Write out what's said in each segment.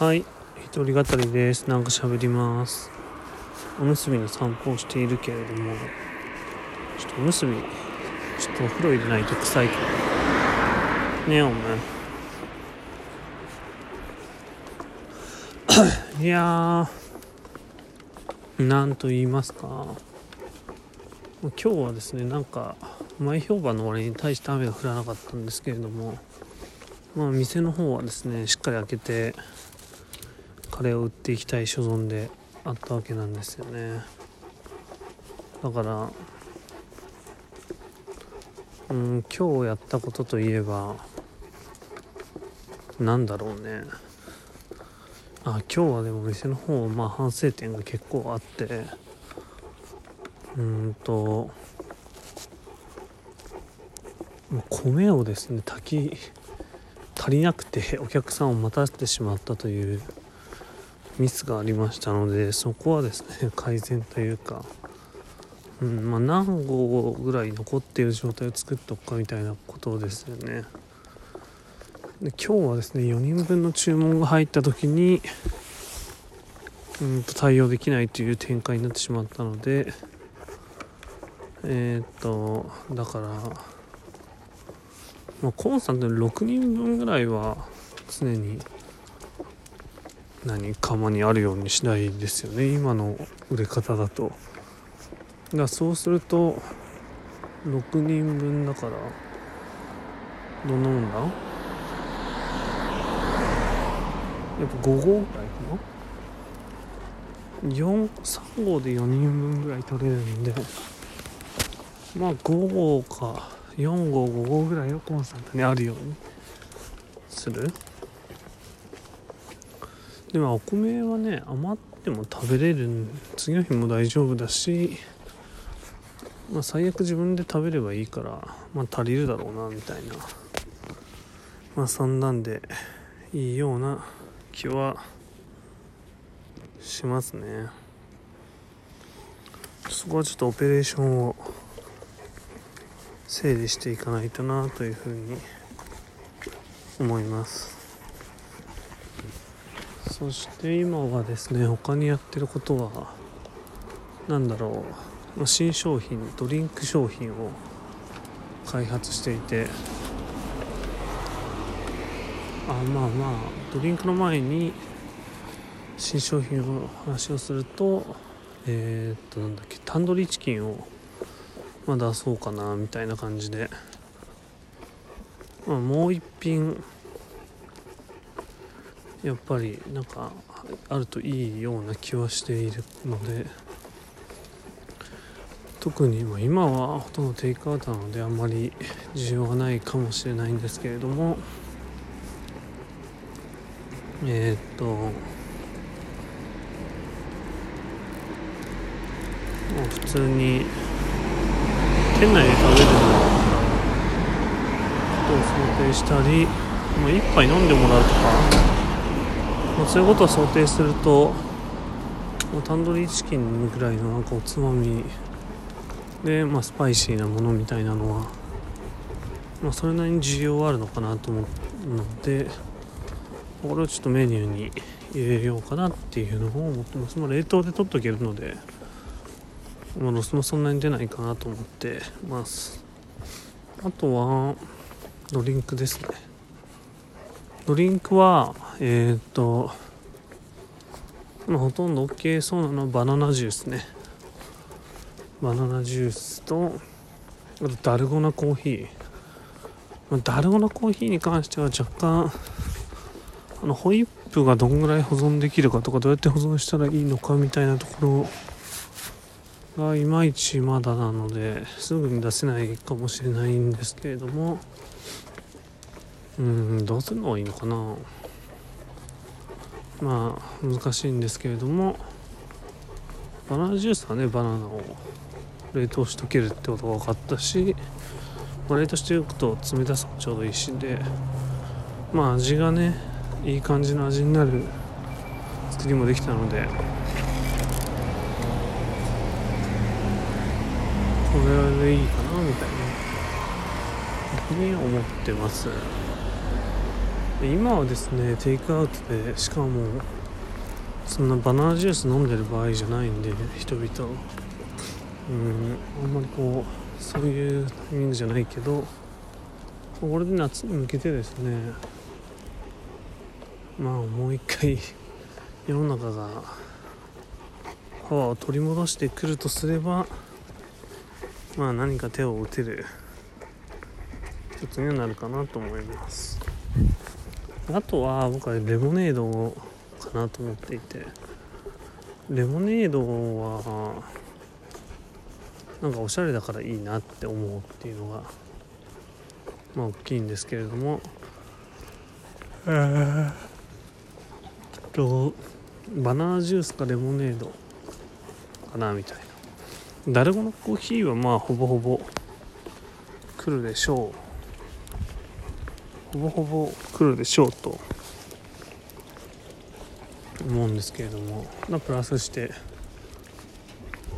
はい。一人語りです。なんか喋ります。おむすびの散歩をしているけれども。ちょっとおむすびちょっとお風呂入れないと臭いけど。ねえお前。いやー。なんと言いますか。今日はですねなんか前評判の割に対して雨が降らなかったんですけれども。まあ店の方はですねしっかり開けてカレーを売っていきたい所存であったわけなんですよね。だからうん今日やったことといえばなんだろうね。あ今日はでも店の方まあ反省点が結構あってうんと米をですね炊き足りなくてお客さんを待たせてしまったというミスがありましたのでそこはですね 改善というか、うんまあ、何合ぐらい残っている状態を作っとくかみたいなことですよね。で今日はですね4人分の注文が入った時にうんと対応できないという展開になってしまったのでえー、っとだから、まあ、コンスタント6人分ぐらいは常に何釜にあるようにしないですよね。今の売れ方だと。だそうすると6人分だからどんなもんだ？やっぱ5合ぐらいかな？43号で4人分ぐらい取れるんで。まあ5号か4号5号ぐらいをコンスタントにあるようにする。でもお米はね余っても食べれる次の日も大丈夫だしまあ最悪自分で食べればいいからまあ足りるだろうなみたいな。まあそんなんでいいような気はしますね。そこはちょっとオペレーションを整理していかないとなというふうに思います。そして今はですね他にやってることは何だろう新商品ドリンク商品を開発していてあまあまあドリンクの前に新商品の話をするとえー、っとなんだっけタンドリーチキンをまあ出そうかなみたいな感じで、まあ、もう一品やっぱりなんかあるといいような気はしているので特に今はほとんどテイクアウトなのであんまり需要がないかもしれないんですけれどもえー、っと普通に店内で食べることを想定したり、まあ、一杯飲んでもらうとかまあ、そういうことを想定するとタンドリーチキンぐらいのなんかおつまみで、まあ、スパイシーなものみたいなのは、まあ、それなりに需要はあるのかなと思うのでこれをちょっとメニューに入れようかなっていうのを思ってます、まあ、冷凍で取っとけるので、まあ、ロスもそんなに出ないかなと思ってます。あとはドリンクですね。ドリンクはえっ、と、ま、ほとんど OK そうなのはバナナジュースね。バナナジュースとあとダルゴナコーヒー、ま、ダルゴナコーヒーに関しては若干あのホイップがどんぐらい保存できるかとかどうやって保存したらいいのかみたいなところがいまいちまだなのですぐに出せないかもしれないんですけれども。うんどうするのいいのかなまあ難しいんですけれどもバナナジュースはねバナナを冷凍しとけるってことが分かったし、まあ、冷凍しておくと冷たさもちょうどいいしでまあ味がねいい感じの味になる作りもできたのでこれでいいかなみたいなふうに思ってます。今はですねテイクアウトでしかもそんなバナナジュース飲んでる場合じゃないんで人々。うんあんまりこうそういうタイミングじゃないけどこれで夏に向けてですねまあもう一回世の中がパワーを取り戻してくるとすればまあ何か手を打てる一つにはなるかなと思います。あとは僕はレモネードかなと思っていて。レモネードはなんかおしゃれだからいいなって思うっていうのがまあ大きいんですけれども。えー、とバナナジュースかレモネードかなみたいな。ダルゴのコーヒーはまあほぼほぼ来るでしょうほぼほぼ来るでしょうと思うんですけれども、まあ、プラスして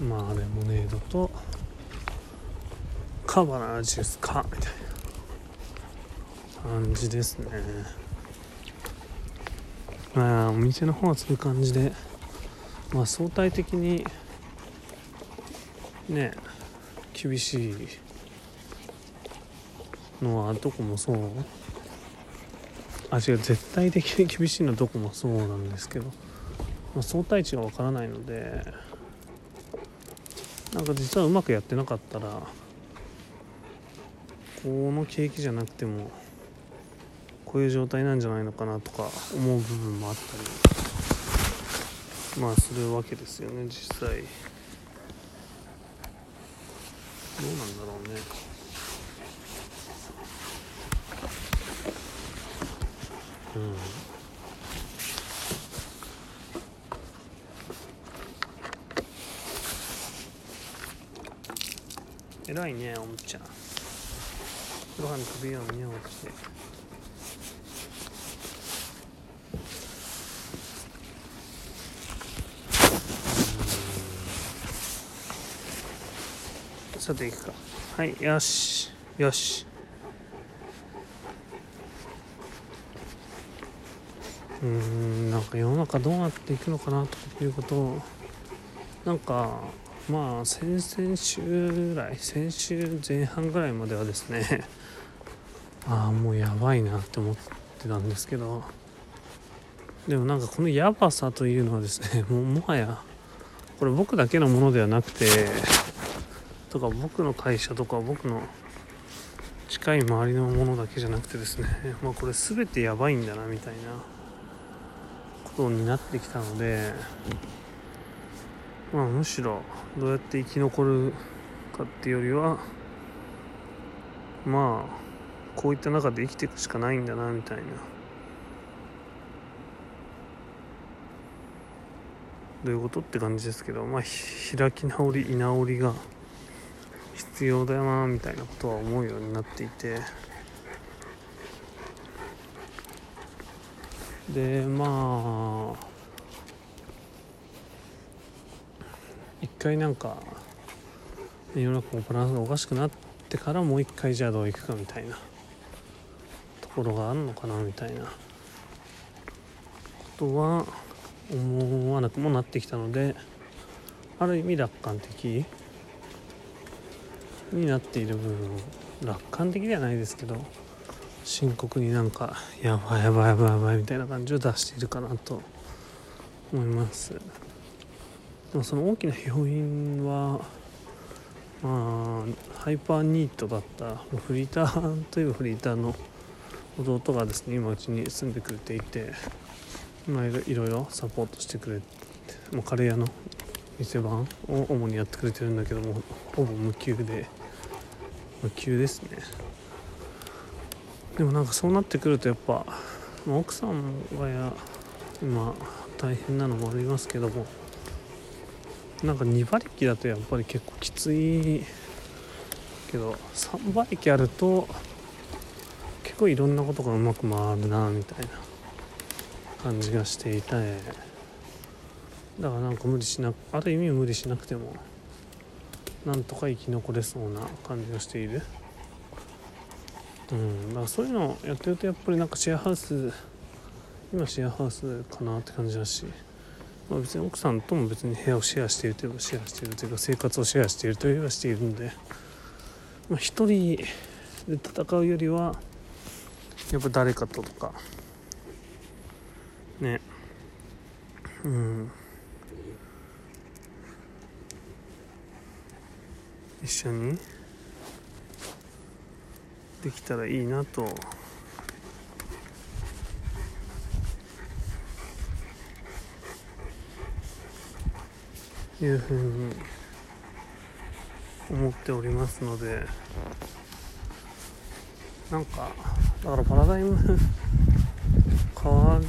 まあレモネードとカバナナジュースかみたいな感じですね。まあお店の方はそういう感じでまあ相対的にね厳しいのはどこもそうあ違う絶対的に厳しいのはどこもそうなんですけど、まあ、相対値がわからないのでなんか実はうまくやってなかったらこの景気じゃなくてもこういう状態なんじゃないのかなとか思う部分もあったり。まあするわけですよね実際。どうなんだろうね。うん。偉いねおもちゃ。んご飯食べよう見ようってさていくか。はいよし。よし。うんなんか世の中どうなっていくのかなということをなんかまあ先々週ぐらい先週前半ぐらいまではですね ああもうやばいなって思ってたんですけどでもなんかこのやばさというのはですね ももはやこれ僕だけのものではなくてとか僕の会社とか僕の近い周りのものだけじゃなくてですねまあこれ全てやばいんだなみたいな。ことになってきたのでまあむしろどうやって生き残るかっていうよりはまあこういった中で生きていくしかないんだなみたいな。どういうことって感じですけどまあ開き直り居直りが必要だよなみたいなことは思うようになっていて。でまあ一回なんか世の中のバランスがおかしくなってからもう一回じゃあどういくかみたいなところがあるのかなみたいなことは思わなくもなってきたのである意味楽観的になっている部分楽観的ではないですけど深刻になんかやばいやばいやばいやばいみたいな感じを出しているかなと思います。でもその大きな要因はまあハイパーニートだったフリーターというフリーターの弟がですね今うちに住んでくれていてまあいろいろサポートしてくれてもうカレー屋の店番を主にやってくれてるんだけどもほぼ無給で急ですね。でもなんかそうなってくるとやっぱ奥さんがや今大変なのもありますけどもなんか2馬力だとやっぱり結構きついけど3馬力あると結構いろんなことがうまく回るなみたいな感じがしていてだからなんか無理しなある意味無理しなくてもなんとか生き残れそうな感じがしている。うん。だからそういうのやってるとやっぱりなんかシェアハウス今シェアハウスかなって感じだし、まあ、別に奥さんとも別に部屋をシェアしているといえばシェアしているというか生活をシェアしているといえばしているので、まあ、一人で戦うよりはやっぱ誰かととか。ね。うん。一緒に。できたらいいなと。いうふうに思っておりますので。なんかだからパラダイム変わる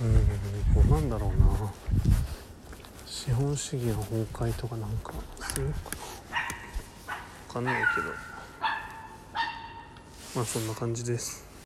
うんどうなんだろうな。資本主義の崩壊とかなんかするかな分かんないけど。まあそんな感じです。